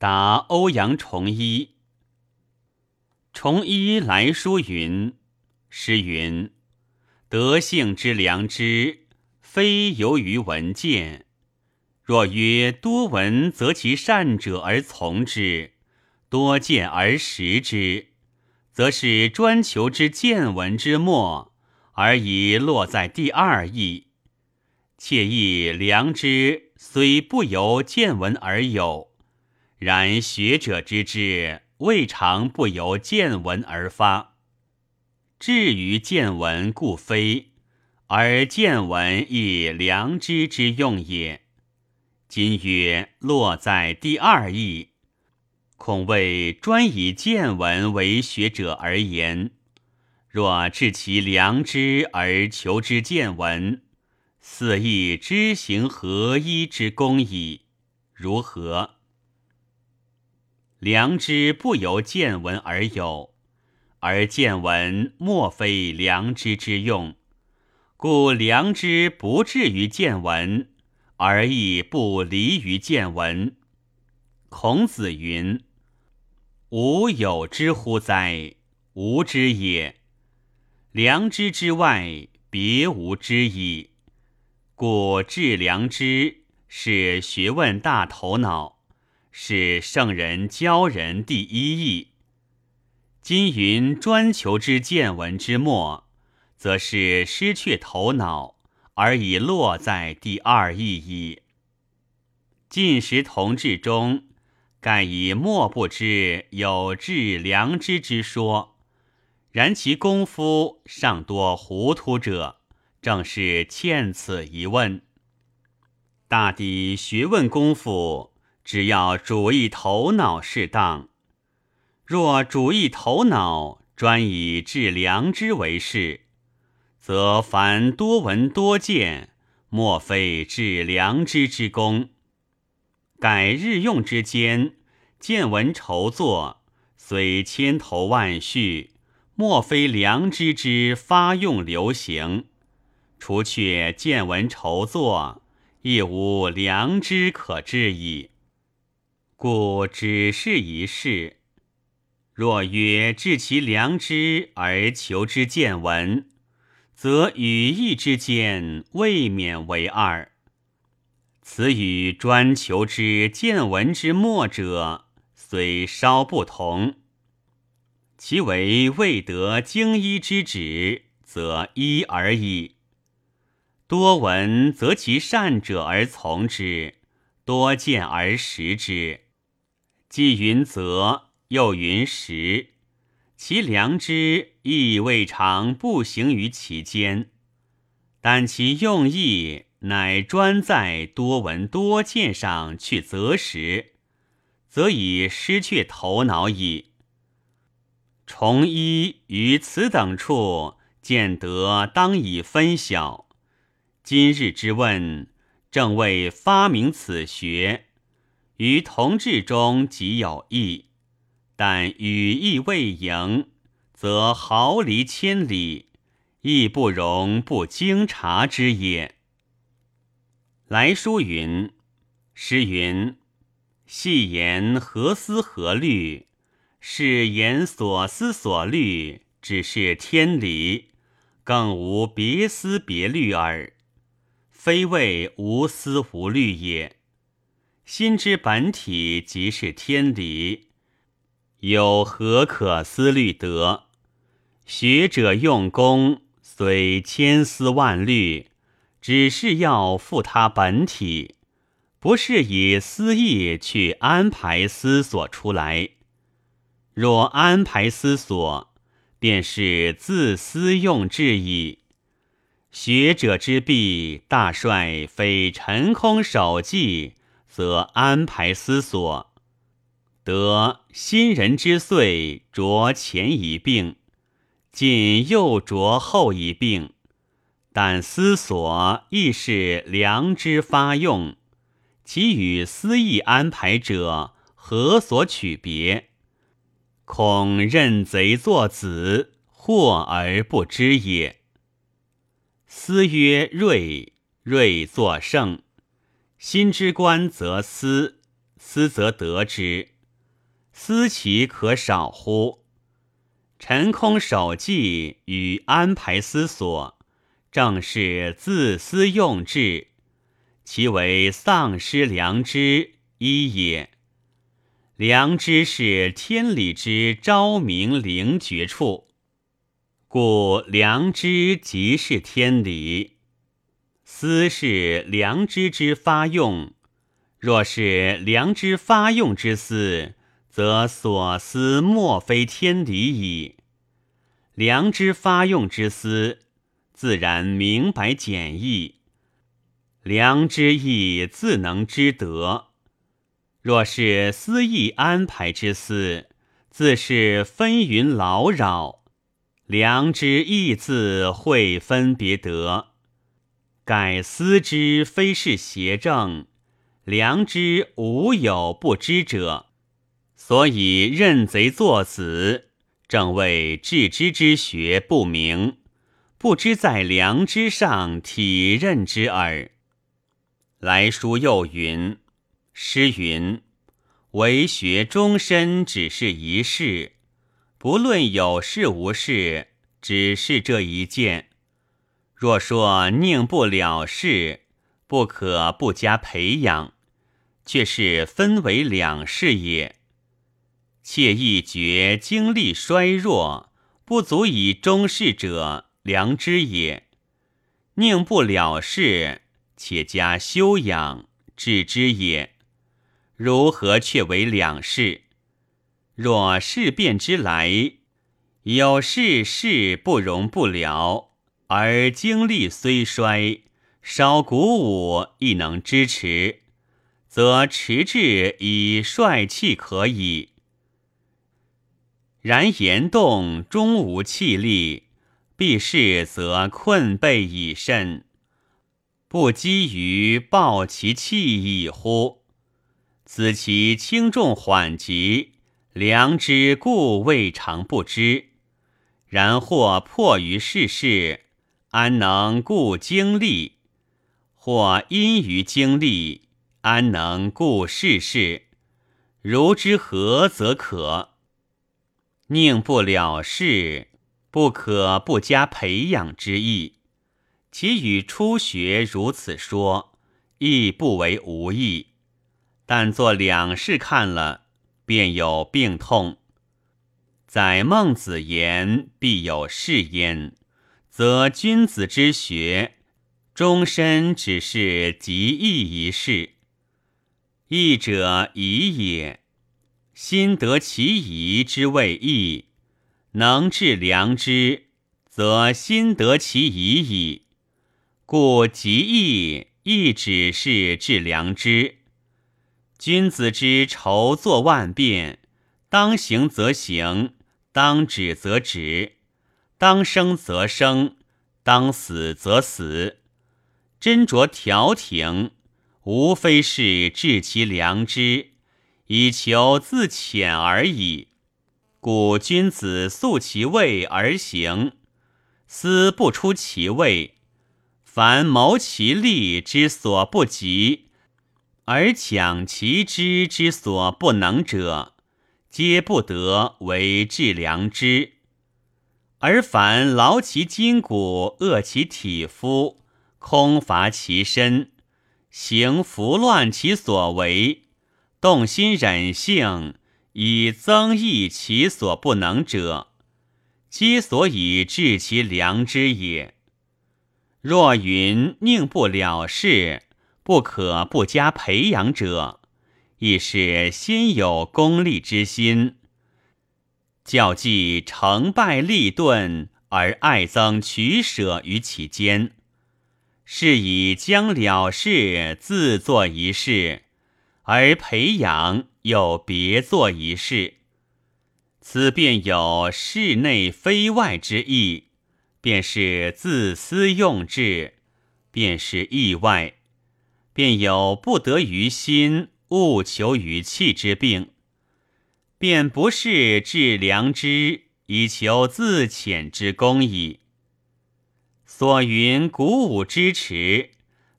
答欧阳崇一。崇一来书云：“诗云，德性之良知，非由于闻见。若曰多闻，则其善者而从之；多见而识之，则是专求之见闻之末，而已落在第二义。切亦良知虽不由见闻而有。”然学者之志，未尝不由见闻而发。至于见闻，故非；而见闻亦良知之用也。今曰落在第二义，恐谓专以见闻为学者而言。若治其良知而求之见闻，似亦知行合一之功矣。如何？良知不由见闻而有，而见闻莫非良知之用，故良知不至于见闻，而亦不离于见闻。孔子云：“吾有之乎哉？无知也。良知之外，别无知矣。故治良知是学问大头脑。”是圣人教人第一义。今云专求之见闻之末，则是失去头脑，而已落在第二意义矣。晋时同治中，盖以莫不知有致良知之说，然其功夫尚多糊涂者，正是欠此一问。大抵学问功夫。只要主意头脑适当，若主意头脑专以治良知为事，则凡多闻多见，莫非治良知之功。改日用之间，见闻筹作，虽千头万绪，莫非良知之发用流行。除却见闻筹作，亦无良知可治矣。故只是一事。若曰治其良知而求之见闻，则语义之间未免为二。此与专求之见闻之末者，虽稍不同，其为未得经一之旨，则一而已。多闻则其善者而从之，多见而识之。既云则，又云实，其良知亦未尝不行于其间。但其用意乃专在多闻多见上去择时，则已失去头脑矣。崇一于此等处见得当以分晓。今日之问，正为发明此学。于同志中即有异，但语意未盈，则毫厘千里，亦不容不经察之也。来书云：“诗云，细言何思何虑？是言所思所虑，只是天理，更无别思别虑耳。非谓无思无虑也。”心之本体即是天理，有何可思虑得？学者用功，虽千思万虑，只是要复他本体，不是以私意去安排思索出来。若安排思索，便是自私用智矣。学者之弊，大帅非陈空守计。则安排思索，得新人之岁着前一病，近又着后一病。但思索亦是良知发用，其与私意安排者何所取别？恐认贼作子，惑而不知也。思曰锐，锐作圣。心之官则思，思则得之。思其可少乎？陈空守计与安排思索，正是自私用智，其为丧失良知一也。良知是天理之昭明灵觉处，故良知即是天理。思是良知之发用，若是良知发用之思，则所思莫非天理矣。良知发用之思，自然明白简易。良知意自能知得。若是私意安排之思，自是纷纭劳扰，良知意自会分别得。改思之非是邪正，良知无有不知者，所以认贼作子，正谓致知之学不明，不知在良知上体认之耳。来书又云。诗云：“为学终身，只是一事，不论有事无事，只是这一件。若说宁不了事，不可不加培养，却是分为两事也。妾一觉精力衰弱，不足以终事者，良知也。宁不了事，且加修养，致之也。”如何却为两事？若事变之来，有事事不容不了，而精力虽衰，稍鼓舞亦能支持，则持志以帅气可矣。然言动终无气力，必是则困惫已甚，不积于抱其气矣乎？此其轻重缓急，良知故未尝不知。然或迫于世事，安能顾精力？或因于精力，安能顾世事？如之何则可？宁不了事，不可不加培养之意。其与初学如此说，亦不为无益。但做两事看了，便有病痛。载孟子言必有是焉，则君子之学，终身只是极易一事。义者宜也，心得其宜之谓义，能治良知，则心得其宜矣。故极义亦只是治良知。君子之筹作万变，当行则行，当止则止，当生则生，当死则死。斟酌调停，无非是治其良知，以求自遣而已。故君子素其位而行，思不出其位，凡谋其利之所不及。而讲其知之所不能者，皆不得为治良知；而凡劳其筋骨、饿其体肤、空乏其身、行拂乱其所为、动心忍性以增益其所不能者，皆所以治其良知也。若云宁不了事。不可不加培养者，亦是心有功利之心，教计成败利钝，而爱憎取舍于其间，是以将了事自作一事，而培养又别作一事。此便有室内非外之意，便是自私用智，便是意外。便有不得于心，务求于气之病，便不是治良知以求自遣之功矣。所云鼓舞支持，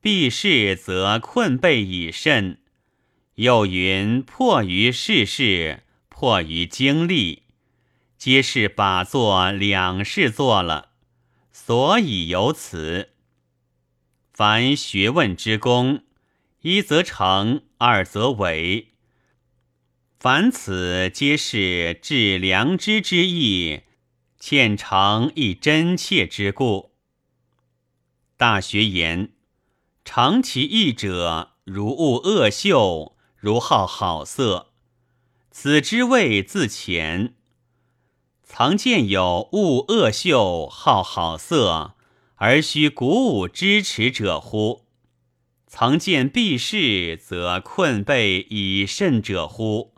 必是则困备以甚，又云：迫于世事，迫于经历，皆是把做两事做了，所以有此。凡学问之功，一则成，二则伪。凡此皆是致良知之意，欠诚亦真切之故。大学言：常其意者，如恶恶秀。如好好色，此之谓自前。曾见有恶恶秀、好好色，而须鼓舞支持者乎？曾见避世，则困备以甚者乎？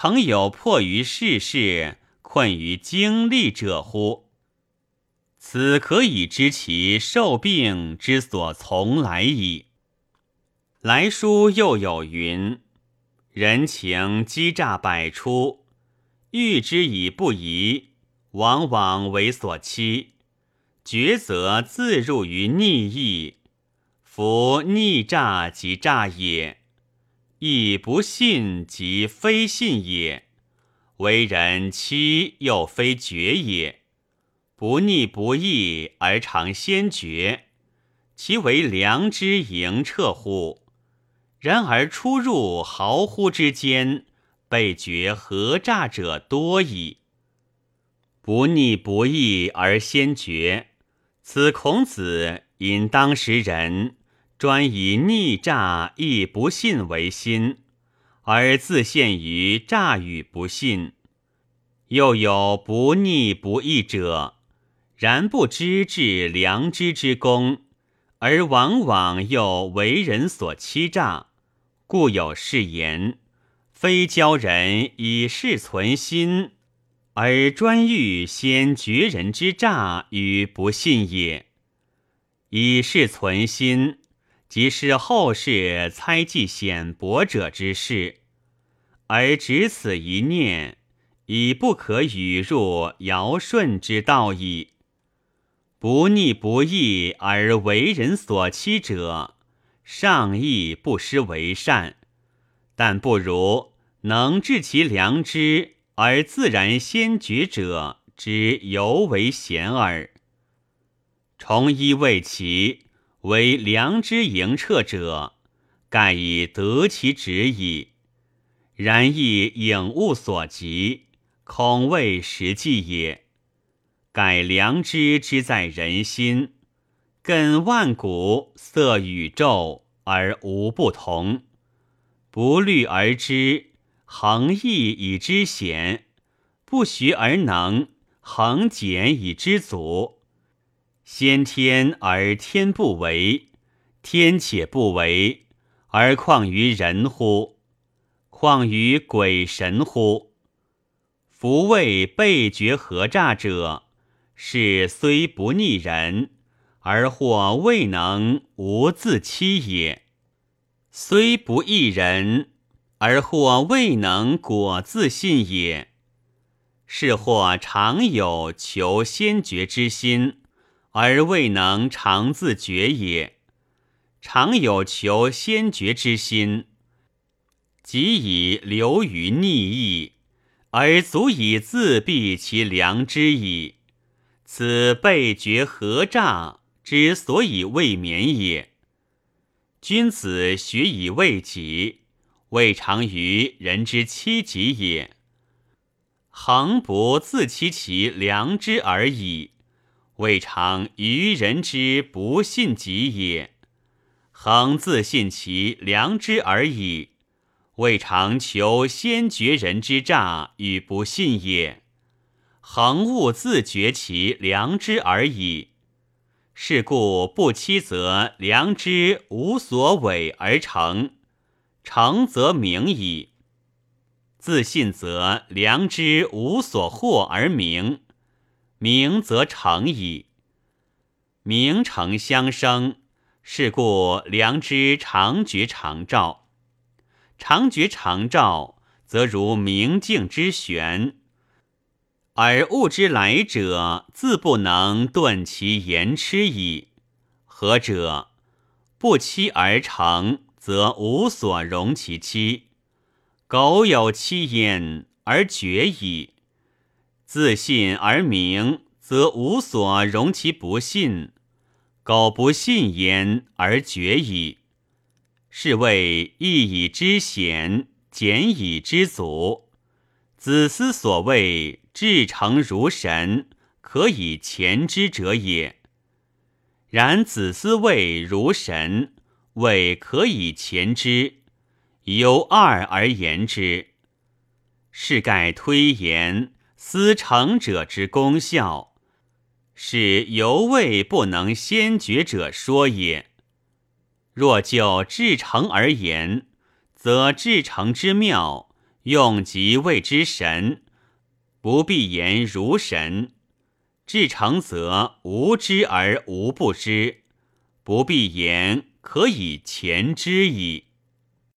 曾有迫于世事，困于经历者乎？此可以知其受病之所从来矣。来书又有云：“人情欺诈百出，欲之以不疑，往往为所欺。抉择自入于逆意，夫逆诈即诈也，亦不信即非信也。为人欺又非绝也，不逆不义而常先觉，其为良知盈彻乎？”然而出入毫乎之间，被觉何诈者多矣。不逆不义而先觉，此孔子因当时人专以逆诈亦不信为心，而自陷于诈与不信。又有不逆不义者，然不知至良知之功，而往往又为人所欺诈。故有是言：非教人以事存心，而专欲先绝人之诈与不信也。以事存心，即是后世猜忌显薄者之事，而只此一念，已不可语入尧舜之道矣。不逆不义而为人所欺者。上义不失为善，但不如能治其良知而自然先觉者之尤为贤耳。重一为其为良知盈彻者，盖以得其旨矣。然亦影物所及，恐未实际也。盖良知之在人心。根万古，色宇宙而无不同，不虑而知，恒毅以知险；不学而能，恒简以知足。先天而天不为，天且不为，而况于人乎？况于鬼神乎？夫谓被觉何诈者，是虽不逆人。而或未能无自欺也，虽不异人，而或未能果自信也。是或常有求先觉之心，而未能常自觉也。常有求先觉之心，即以流于逆意，而足以自蔽其良知矣。此被觉何诈？之所以未免也。君子学以为己，未尝于人之欺己也。恒不自欺其良知而已，未尝于人之不信己也。恒自信其良知而已，未尝求先觉人之诈与不信也。恒勿自觉其良知而已。是故不欺则良知无所伪而成，成则明矣；自信则良知无所惑而明，明则成矣。明成相生，是故良知常觉常照，常觉常照，则如明镜之玄。而物之来者，自不能顿其言痴矣。何者？不期而成，则。无所容其妻；苟有妻焉，而绝矣。自信而明，则无所容其不信；苟不信焉，而绝矣。是谓义以知险，简以知足。子思所谓至诚如神，可以前之者也。然子思谓如神，谓可以前之，由二而言之。是盖推言思成者之功效，是犹未不能先觉者说也。若就至诚而言，则至诚之妙，用即谓之神，不必言如神。至诚则无知而无不知，不必言可以前知矣。